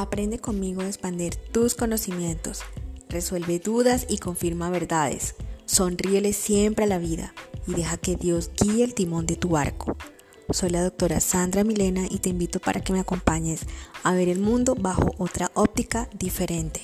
Aprende conmigo a expandir tus conocimientos. Resuelve dudas y confirma verdades. Sonríele siempre a la vida y deja que Dios guíe el timón de tu barco. Soy la doctora Sandra Milena y te invito para que me acompañes a ver el mundo bajo otra óptica diferente.